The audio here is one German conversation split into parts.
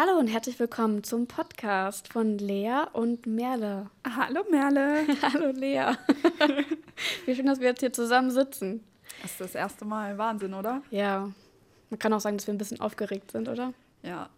Hallo und herzlich willkommen zum Podcast von Lea und Merle. Hallo Merle. Hallo Lea. Wie schön, dass wir jetzt hier zusammen sitzen. Das ist das erste Mal. Wahnsinn, oder? Ja. Man kann auch sagen, dass wir ein bisschen aufgeregt sind, oder? Ja,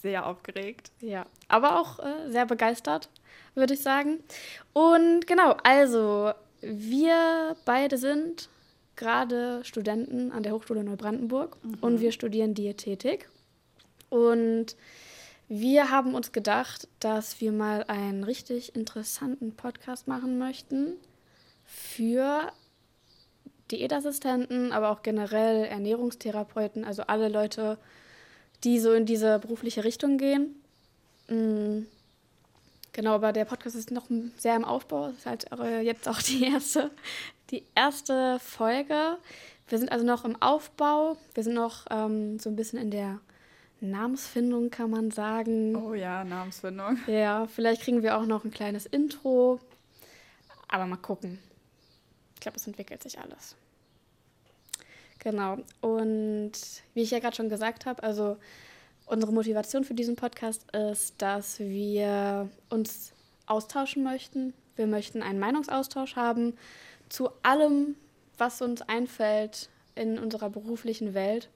sehr aufgeregt. Ja, aber auch äh, sehr begeistert, würde ich sagen. Und genau, also wir beide sind gerade Studenten an der Hochschule Neubrandenburg mhm. und wir studieren Diätetik. Und wir haben uns gedacht, dass wir mal einen richtig interessanten Podcast machen möchten für Diätassistenten, aber auch generell Ernährungstherapeuten, also alle Leute, die so in diese berufliche Richtung gehen. Mhm. Genau, aber der Podcast ist noch sehr im Aufbau. Das ist halt jetzt auch die erste, die erste Folge. Wir sind also noch im Aufbau. Wir sind noch ähm, so ein bisschen in der Namensfindung, kann man sagen. Oh ja, Namensfindung. Ja, vielleicht kriegen wir auch noch ein kleines Intro. Aber mal gucken. Ich glaube, es entwickelt sich alles. Genau. Und wie ich ja gerade schon gesagt habe, also unsere Motivation für diesen Podcast ist, dass wir uns austauschen möchten. Wir möchten einen Meinungsaustausch haben zu allem, was uns einfällt in unserer beruflichen Welt.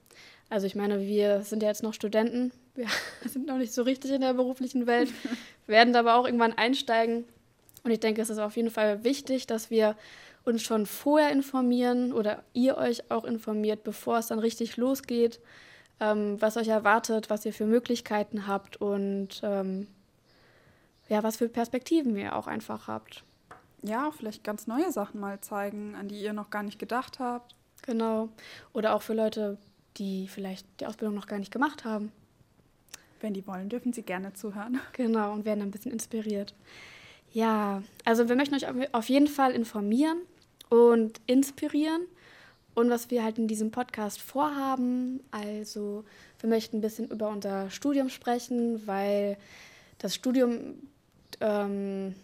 Also ich meine, wir sind ja jetzt noch Studenten, wir sind noch nicht so richtig in der beruflichen Welt, werden aber auch irgendwann einsteigen. Und ich denke, es ist auf jeden Fall wichtig, dass wir uns schon vorher informieren oder ihr euch auch informiert, bevor es dann richtig losgeht, ähm, was euch erwartet, was ihr für Möglichkeiten habt und ähm, ja, was für Perspektiven ihr auch einfach habt. Ja, vielleicht ganz neue Sachen mal zeigen, an die ihr noch gar nicht gedacht habt. Genau. Oder auch für Leute, die vielleicht die Ausbildung noch gar nicht gemacht haben. Wenn die wollen, dürfen sie gerne zuhören. Genau, und werden ein bisschen inspiriert. Ja, also wir möchten euch auf jeden Fall informieren und inspirieren. Und was wir halt in diesem Podcast vorhaben, also wir möchten ein bisschen über unser Studium sprechen, weil das Studium, ähm,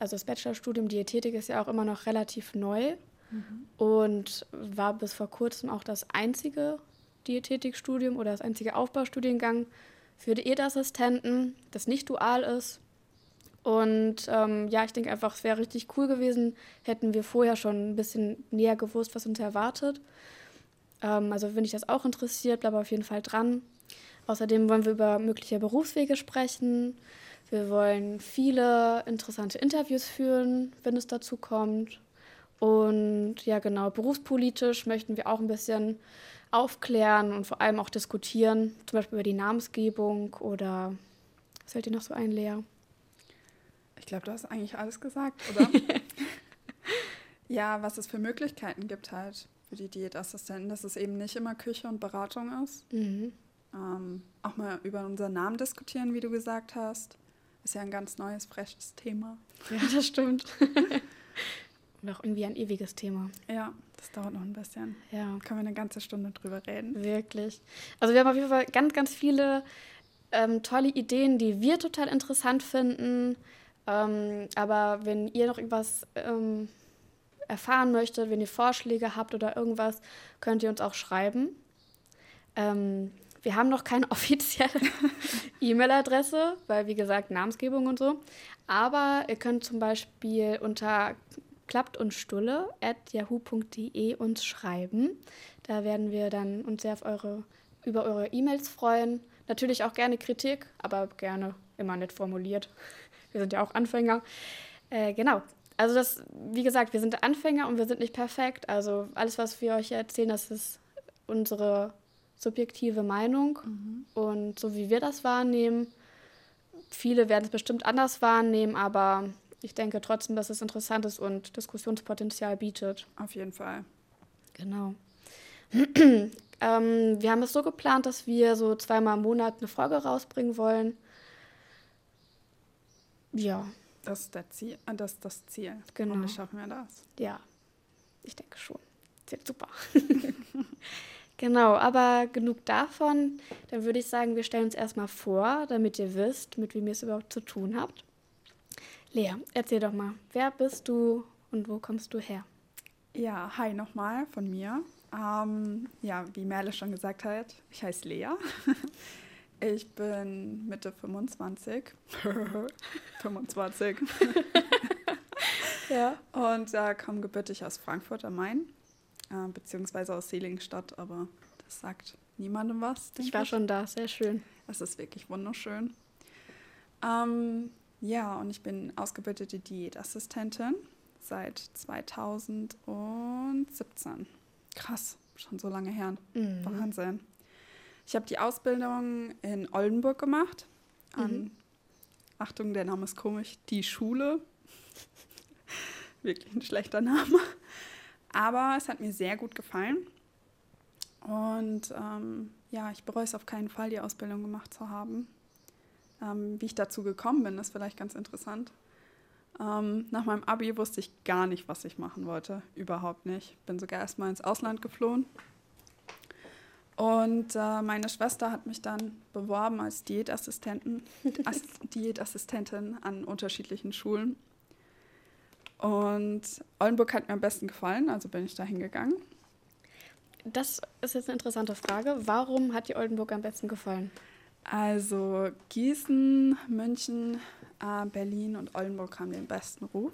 also das Bachelorstudium Diätetik ist ja auch immer noch relativ neu mhm. und war bis vor kurzem auch das einzige Diätetikstudium oder das einzige Aufbaustudiengang für Diätassistenten, das nicht dual ist. Und ähm, ja, ich denke einfach, es wäre richtig cool gewesen, hätten wir vorher schon ein bisschen näher gewusst, was uns erwartet. Ähm, also wenn dich das auch interessiert, bleib auf jeden Fall dran. Außerdem wollen wir über mögliche Berufswege sprechen. Wir wollen viele interessante Interviews führen, wenn es dazu kommt. Und ja, genau, berufspolitisch möchten wir auch ein bisschen aufklären und vor allem auch diskutieren, zum Beispiel über die Namensgebung oder was fällt dir noch so ein, Lea? Ich glaube, du hast eigentlich alles gesagt, oder? ja, was es für Möglichkeiten gibt halt für die Diätassistenten, dass es eben nicht immer Küche und Beratung ist. Mhm. Ähm, auch mal über unseren Namen diskutieren, wie du gesagt hast. Ist ja ein ganz neues, freshes Thema. Ja, das stimmt. auch irgendwie ein ewiges Thema. Ja, das dauert noch ein bisschen. Ja. Können wir eine ganze Stunde drüber reden. Wirklich. Also wir haben auf jeden Fall ganz, ganz viele ähm, tolle Ideen, die wir total interessant finden. Ähm, aber wenn ihr noch irgendwas ähm, erfahren möchtet, wenn ihr Vorschläge habt oder irgendwas, könnt ihr uns auch schreiben. Ähm, wir haben noch keine offizielle E-Mail-Adresse, weil wie gesagt Namensgebung und so. Aber ihr könnt zum Beispiel unter klappt und stulle at yahoo.de uns schreiben. Da werden wir dann uns sehr auf eure, über eure E-Mails freuen. Natürlich auch gerne Kritik, aber gerne immer nett formuliert. Wir sind ja auch Anfänger. Äh, genau. Also das, wie gesagt, wir sind Anfänger und wir sind nicht perfekt. Also alles, was wir euch erzählen, das ist unsere subjektive Meinung mhm. und so wie wir das wahrnehmen. Viele werden es bestimmt anders wahrnehmen, aber ich denke trotzdem, dass es interessant ist und Diskussionspotenzial bietet. Auf jeden Fall. Genau. ähm, wir haben es so geplant, dass wir so zweimal im Monat eine Folge rausbringen wollen. Ja. Das ist, der Ziel, äh, das, ist das Ziel. Genau. Und schaffen wir das. Ja, ich denke schon. Das wird super. genau, aber genug davon. Dann würde ich sagen, wir stellen uns erstmal vor, damit ihr wisst, mit wem ihr es überhaupt zu tun habt. Lea, erzähl doch mal, wer bist du und wo kommst du her? Ja, hi nochmal von mir. Ähm, ja, wie Merle schon gesagt hat, ich heiße Lea. Ich bin Mitte 25. 25. ja. Und äh, komme gebürtig aus Frankfurt am Main, äh, beziehungsweise aus Seligenstadt, aber das sagt niemandem was. Ich war ich. schon da, sehr schön. Es ist wirklich wunderschön. Ähm, ja, und ich bin ausgebildete Diätassistentin seit 2017. Krass, schon so lange her. Mhm. Wahnsinn. Ich habe die Ausbildung in Oldenburg gemacht. An, mhm. Achtung, der Name ist komisch, die Schule. Wirklich ein schlechter Name. Aber es hat mir sehr gut gefallen. Und ähm, ja, ich bereue es auf keinen Fall, die Ausbildung gemacht zu haben. Ähm, wie ich dazu gekommen bin, ist vielleicht ganz interessant. Ähm, nach meinem Abi wusste ich gar nicht, was ich machen wollte. Überhaupt nicht. Bin sogar erstmal ins Ausland geflohen. Und äh, meine Schwester hat mich dann beworben als Diätassistentin, als Diätassistentin an unterschiedlichen Schulen. Und Oldenburg hat mir am besten gefallen, also bin ich da hingegangen. Das ist jetzt eine interessante Frage. Warum hat dir Oldenburg am besten gefallen? Also Gießen, München, äh, Berlin und Oldenburg haben den besten Ruf.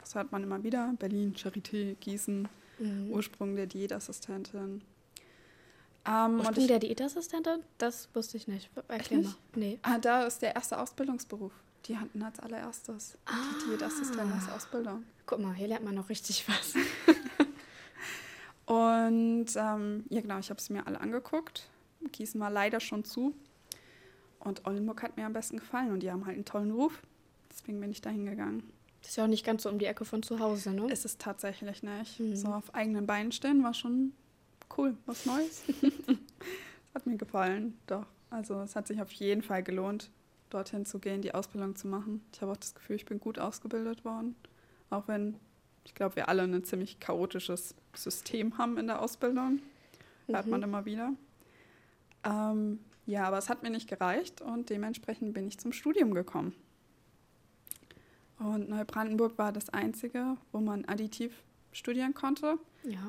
Das hört man immer wieder. Berlin, Charité, Gießen, mhm. Ursprung der Diätassistentin. Ähm, Ursprung der Diätassistentin? Das wusste ich nicht. Erklär mal. Nee. Ah, da ist der erste Ausbildungsberuf. Die hatten als allererstes ah. die Diätassistentin als Ausbildung. Guck mal, hier lernt man noch richtig was. und ähm, ja, genau, ich habe es mir alle angeguckt. Gießen war leider schon zu. Und Oldenburg hat mir am besten gefallen und die haben halt einen tollen Ruf. Deswegen bin ich da hingegangen. Das ist ja auch nicht ganz so um die Ecke von zu Hause, ne? Ist es tatsächlich nicht. Mhm. So auf eigenen Beinen stehen war schon cool, was Neues. hat mir gefallen, doch. Also es hat sich auf jeden Fall gelohnt, dorthin zu gehen, die Ausbildung zu machen. Ich habe auch das Gefühl, ich bin gut ausgebildet worden. Auch wenn ich glaube, wir alle ein ziemlich chaotisches System haben in der Ausbildung. Hört mhm. man immer wieder. Ähm, ja, aber es hat mir nicht gereicht und dementsprechend bin ich zum Studium gekommen. Und Neubrandenburg war das einzige, wo man additiv studieren konnte. Ja.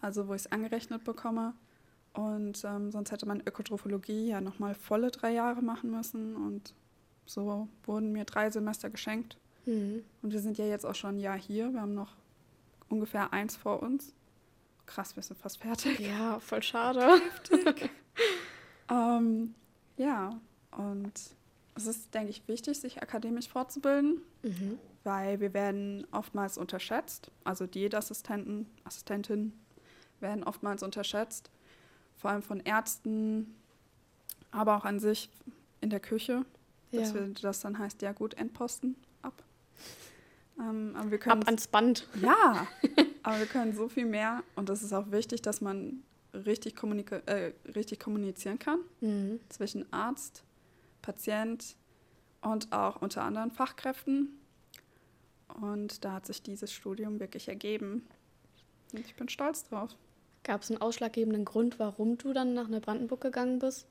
Also wo ich es angerechnet bekomme. Und ähm, sonst hätte man Ökotrophologie ja nochmal volle drei Jahre machen müssen. Und so wurden mir drei Semester geschenkt. Mhm. Und wir sind ja jetzt auch schon ein Jahr hier. Wir haben noch ungefähr eins vor uns. Krass, wir sind fast fertig. Ja, voll schade. Heftig. Ähm, ja, und es ist, denke ich, wichtig, sich akademisch fortzubilden, mhm. weil wir werden oftmals unterschätzt. Also Diätassistenten, Assistentinnen werden oftmals unterschätzt, vor allem von Ärzten, aber auch an sich in der Küche. Dass ja. wir, das dann heißt, ja gut, Endposten ab. Ähm, aber wir können ab ans Band. Ja, aber wir können so viel mehr und es ist auch wichtig, dass man richtig, kommunika äh, richtig kommunizieren kann mhm. zwischen Arzt, Patient und auch unter anderen Fachkräften. Und da hat sich dieses Studium wirklich ergeben. Und ich bin stolz drauf. Gab es einen ausschlaggebenden Grund, warum du dann nach Neubrandenburg gegangen bist?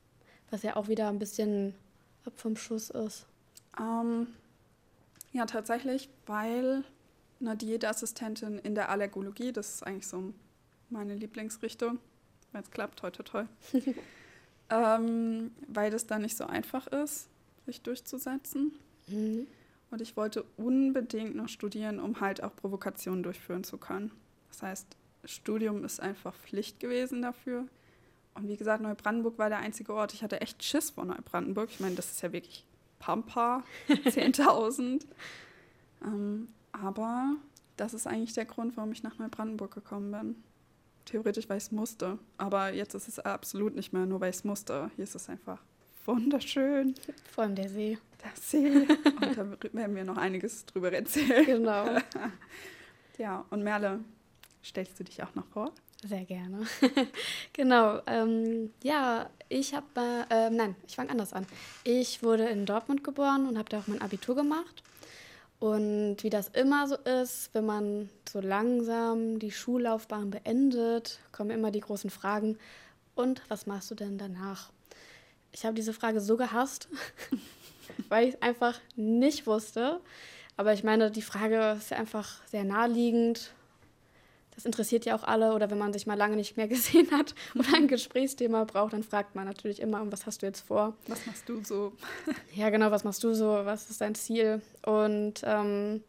Was ja auch wieder ein bisschen ab vom Schuss ist. Ähm, ja, tatsächlich, weil eine Diätassistentin in der Allergologie, das ist eigentlich so meine Lieblingsrichtung, wenn es klappt, toi, toi, toi. ähm, weil das dann nicht so einfach ist, sich durchzusetzen. Mhm. Und ich wollte unbedingt noch studieren, um halt auch Provokationen durchführen zu können. Das heißt, Studium ist einfach Pflicht gewesen dafür. Und wie gesagt, Neubrandenburg war der einzige Ort. Ich hatte echt Schiss vor Neubrandenburg. Ich meine, das ist ja wirklich Pampa, 10.000. ähm, aber das ist eigentlich der Grund, warum ich nach Neubrandenburg gekommen bin theoretisch, weil ich es musste. Aber jetzt ist es absolut nicht mehr nur, weil ich es musste. Hier ist es einfach wunderschön. Vor allem der See. Der See. Und da werden wir noch einiges drüber erzählen. Genau. ja, und Merle, stellst du dich auch noch vor? Sehr gerne. genau. Ähm, ja, ich habe, äh, nein, ich fange anders an. Ich wurde in Dortmund geboren und habe da auch mein Abitur gemacht. Und wie das immer so ist, wenn man so langsam die Schullaufbahn beendet, kommen immer die großen Fragen. Und was machst du denn danach? Ich habe diese Frage so gehasst, weil ich es einfach nicht wusste. Aber ich meine, die Frage ist einfach sehr naheliegend. Das interessiert ja auch alle. Oder wenn man sich mal lange nicht mehr gesehen hat oder ein Gesprächsthema braucht, dann fragt man natürlich immer, was hast du jetzt vor? Was machst du so? ja, genau, was machst du so? Was ist dein Ziel? Und ähm,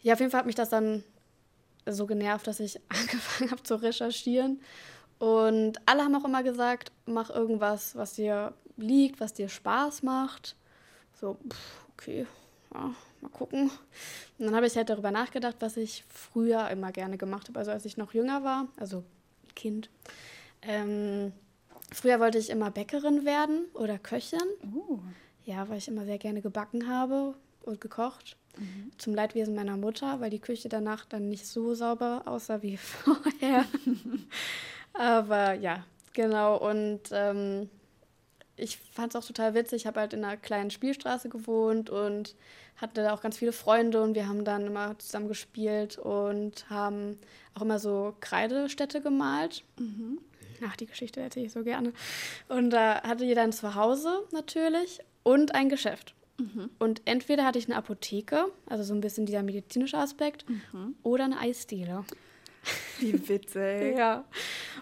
ja, auf jeden Fall hat mich das dann so genervt, dass ich angefangen habe zu recherchieren. Und alle haben auch immer gesagt, mach irgendwas, was dir liegt, was dir Spaß macht. So, pff, okay, ja, mal gucken. Und dann habe ich halt darüber nachgedacht, was ich früher immer gerne gemacht habe. Also als ich noch jünger war, also Kind. Ähm, früher wollte ich immer Bäckerin werden oder Köchin. Uh. Ja, weil ich immer sehr gerne gebacken habe und gekocht. Mhm. Zum Leidwesen meiner Mutter, weil die Küche danach dann nicht so sauber aussah wie vorher. Aber ja, genau. Und ähm, ich fand es auch total witzig. Ich habe halt in einer kleinen Spielstraße gewohnt und hatte da auch ganz viele Freunde und wir haben dann immer zusammen gespielt und haben auch immer so Kreidestädte gemalt. Mhm. Ach, die Geschichte erzähle ich so gerne. Und da hatte jeder ein Zuhause natürlich und ein Geschäft. Mhm. Und entweder hatte ich eine Apotheke, also so ein bisschen dieser medizinische Aspekt, mhm. oder eine Eisdiele. Wie witzig. ja.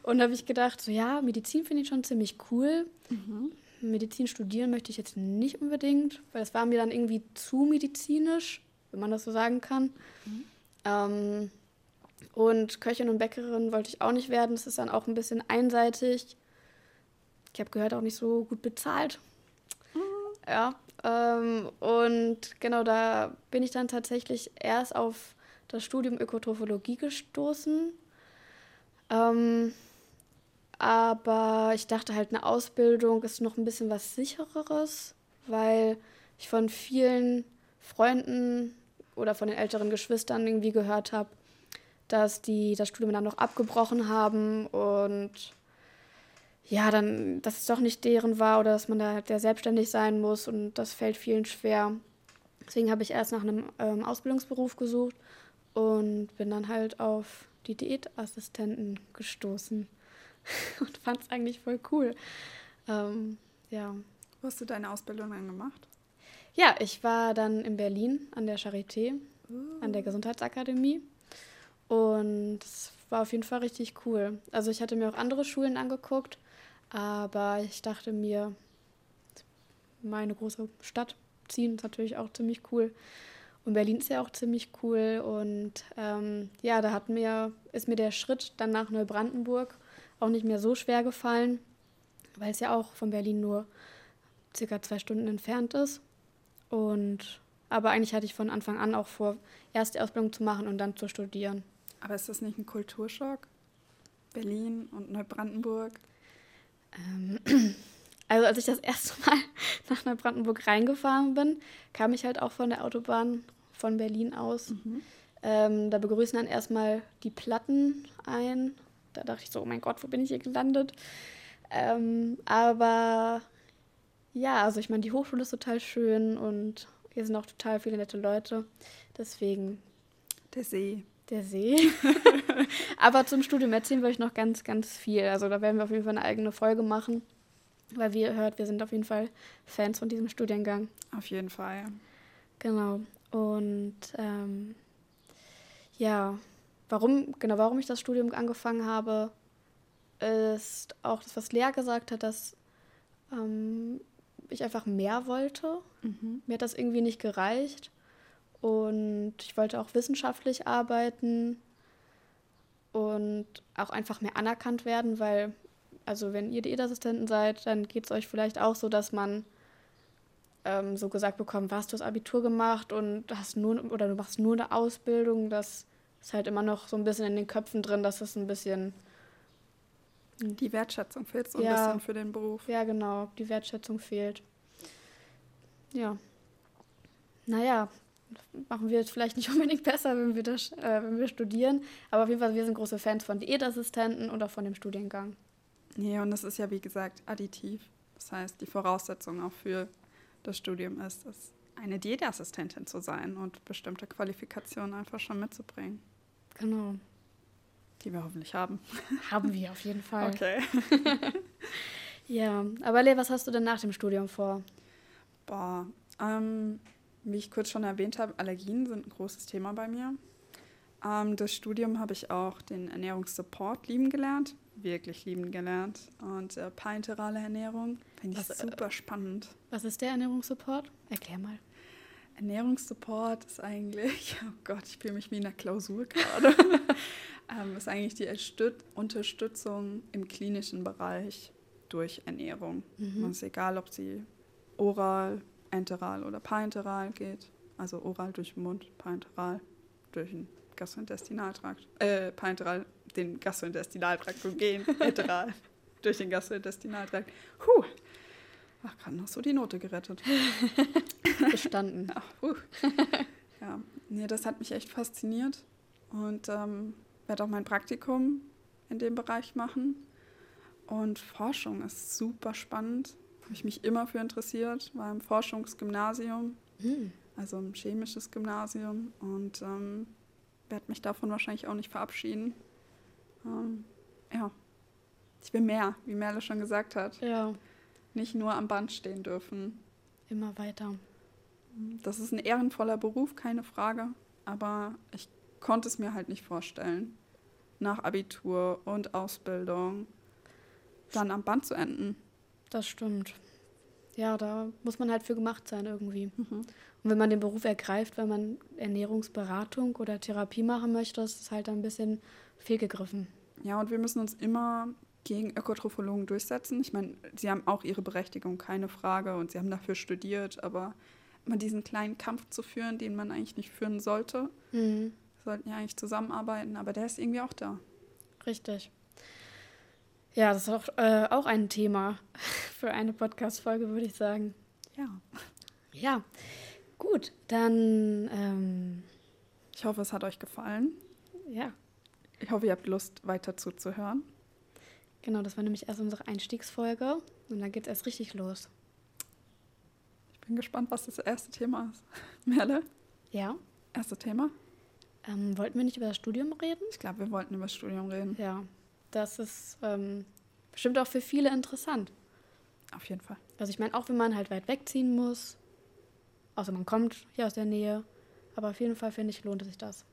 Und da habe ich gedacht, so ja, Medizin finde ich schon ziemlich cool. Mhm. Medizin studieren möchte ich jetzt nicht unbedingt, weil es war mir dann irgendwie zu medizinisch, wenn man das so sagen kann. Mhm. Ähm, und Köchin und Bäckerin wollte ich auch nicht werden. Das ist dann auch ein bisschen einseitig. Ich habe gehört, auch nicht so gut bezahlt. Mhm. Ja. Ähm, und genau da bin ich dann tatsächlich erst auf das Studium Ökotrophologie gestoßen. Ähm, aber ich dachte halt, eine Ausbildung ist noch ein bisschen was sichereres, weil ich von vielen Freunden oder von den älteren Geschwistern irgendwie gehört habe, dass die das Studium dann noch abgebrochen haben und ja, dann, dass es doch nicht deren war oder dass man da halt sehr selbstständig sein muss und das fällt vielen schwer. Deswegen habe ich erst nach einem ähm, Ausbildungsberuf gesucht und bin dann halt auf die Diätassistenten gestoßen. und fand es eigentlich voll cool. Ähm, ja. Wo hast du deine Ausbildung dann gemacht? Ja, ich war dann in Berlin an der Charité, uh. an der Gesundheitsakademie. Und es war auf jeden Fall richtig cool. Also ich hatte mir auch andere Schulen angeguckt, aber ich dachte mir, meine große Stadt ziehen ist natürlich auch ziemlich cool. Und Berlin ist ja auch ziemlich cool. Und ähm, ja, da hat mir, ist mir der Schritt dann nach Neubrandenburg auch nicht mehr so schwer gefallen, weil es ja auch von Berlin nur circa zwei Stunden entfernt ist. Und aber eigentlich hatte ich von Anfang an auch vor, erst die Ausbildung zu machen und dann zu studieren. Aber ist das nicht ein Kulturschock? Berlin und Neubrandenburg? Ähm, also als ich das erste Mal nach Neubrandenburg reingefahren bin, kam ich halt auch von der Autobahn von Berlin aus. Mhm. Ähm, da begrüßen dann erstmal die Platten ein da dachte ich so, oh mein Gott, wo bin ich hier gelandet? Ähm, aber ja, also ich meine, die Hochschule ist total schön und hier sind auch total viele nette Leute. Deswegen. Der See. Der See. aber zum Studium erzählen wir euch noch ganz, ganz viel. Also da werden wir auf jeden Fall eine eigene Folge machen. Weil wie ihr hört, wir sind auf jeden Fall Fans von diesem Studiengang. Auf jeden Fall. Genau. Und ähm, ja, Warum, genau, warum ich das Studium angefangen habe, ist auch das, was Lea gesagt hat, dass ähm, ich einfach mehr wollte. Mhm. Mir hat das irgendwie nicht gereicht. Und ich wollte auch wissenschaftlich arbeiten und auch einfach mehr anerkannt werden, weil, also wenn ihr Diätassistenten seid, dann geht es euch vielleicht auch so, dass man ähm, so gesagt bekommt, was du das Abitur gemacht und hast nur oder du machst nur eine Ausbildung, das ist halt immer noch so ein bisschen in den Köpfen drin, dass es ein bisschen. Die Wertschätzung fehlt so ein ja, bisschen für den Beruf. Ja, genau, die Wertschätzung fehlt. Ja. Naja, machen wir jetzt vielleicht nicht unbedingt besser, wenn wir, das, äh, wenn wir studieren. Aber auf jeden Fall, wir sind große Fans von Diätassistenten und auch von dem Studiengang. Ja, und das ist ja, wie gesagt, additiv. Das heißt, die Voraussetzung auch für das Studium ist, dass eine Diätassistentin zu sein und bestimmte Qualifikationen einfach schon mitzubringen. Genau. Die wir hoffentlich haben. Haben wir auf jeden Fall. Okay. ja, aber Lea, was hast du denn nach dem Studium vor? Boah, ähm, wie ich kurz schon erwähnt habe, Allergien sind ein großes Thema bei mir. Ähm, das Studium habe ich auch den Ernährungssupport lieben gelernt. Wirklich lieben gelernt. Und äh, parenterale Ernährung finde ich was, super spannend. Was ist der Ernährungssupport? Erklär mal. Ernährungssupport ist eigentlich, oh Gott, ich fühle mich wie in einer Klausur gerade, ähm, ist eigentlich die Unterstützung im klinischen Bereich durch Ernährung. Mhm. Und es ist egal, ob sie oral, enteral oder parenteral geht. Also oral durch den Mund, parenteral durch den Gastrointestinaltrakt. Äh, parenteral den Gastrointestinaltrakt gehen, enteral durch den Gastrointestinaltrakt. Puh, Ach, gerade noch so die Note gerettet. Bestanden. Ach, uh. Ja, nee, das hat mich echt fasziniert und ähm, werde auch mein Praktikum in dem Bereich machen. Und Forschung ist super spannend. Habe ich mich immer für interessiert. War im Forschungsgymnasium, mhm. also ein chemisches Gymnasium und ähm, werde mich davon wahrscheinlich auch nicht verabschieden. Ähm, ja, ich will mehr, wie Merle schon gesagt hat. Ja nicht nur am Band stehen dürfen. Immer weiter. Das ist ein ehrenvoller Beruf, keine Frage. Aber ich konnte es mir halt nicht vorstellen, nach Abitur und Ausbildung dann am Band zu enden. Das stimmt. Ja, da muss man halt für gemacht sein irgendwie. Mhm. Und wenn man den Beruf ergreift, wenn man Ernährungsberatung oder Therapie machen möchte, ist es halt ein bisschen fehlgegriffen. Ja, und wir müssen uns immer gegen Ökotrophologen durchsetzen. Ich meine, sie haben auch ihre Berechtigung, keine Frage, und sie haben dafür studiert, aber immer diesen kleinen Kampf zu führen, den man eigentlich nicht führen sollte. Mhm. Sollten ja eigentlich zusammenarbeiten, aber der ist irgendwie auch da. Richtig. Ja, das ist auch, äh, auch ein Thema für eine Podcast-Folge, würde ich sagen. Ja. Ja, gut, dann. Ähm ich hoffe, es hat euch gefallen. Ja. Ich hoffe, ihr habt Lust, weiter zuzuhören. Genau, das war nämlich erst unsere Einstiegsfolge und dann geht es erst richtig los. Ich bin gespannt, was das erste Thema ist. Merle? Ja. Erste Thema? Ähm, wollten wir nicht über das Studium reden? Ich glaube, wir wollten über das Studium reden. Ja, das ist ähm, bestimmt auch für viele interessant. Auf jeden Fall. Also ich meine, auch wenn man halt weit wegziehen muss, außer man kommt hier aus der Nähe, aber auf jeden Fall finde ich, lohnt sich das.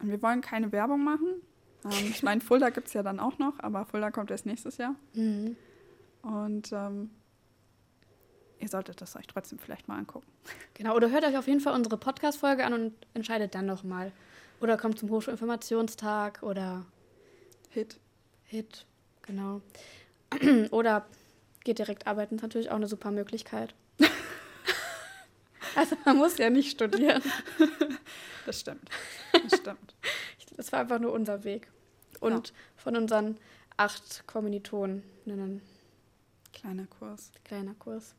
Und wir wollen keine Werbung machen, ähm, ich meine, Fulda gibt es ja dann auch noch, aber Fulda kommt erst nächstes Jahr. Mhm. Und ähm, ihr solltet das euch trotzdem vielleicht mal angucken. Genau, oder hört euch auf jeden Fall unsere Podcast-Folge an und entscheidet dann nochmal. Oder kommt zum Hochschulinformationstag oder Hit. Hit, genau. oder geht direkt arbeiten, ist natürlich auch eine super Möglichkeit. also man muss ja nicht studieren. Das stimmt. Das stimmt. Das war einfach nur unser Weg. Und ja. von unseren acht Kommilitonen. Kleiner Kurs. Kleiner Kurs.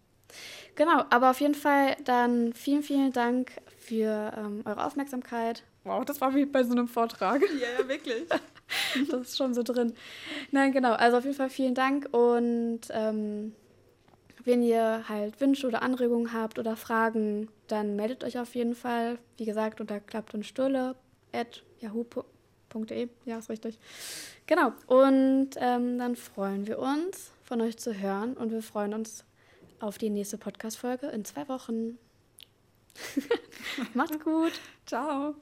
Genau, aber auf jeden Fall dann vielen, vielen Dank für ähm, eure Aufmerksamkeit. Wow, das war wie bei so einem Vortrag. Ja, ja, wirklich. das ist schon so drin. Nein, genau. Also auf jeden Fall vielen Dank und ähm, wenn ihr halt Wünsche oder Anregungen habt oder Fragen, dann meldet euch auf jeden Fall. Wie gesagt, unter klappt und Stulle at yahoo.de. Ja, ist richtig. Genau. Und ähm, dann freuen wir uns, von euch zu hören und wir freuen uns auf die nächste Podcast-Folge in zwei Wochen. Macht's gut. Ciao.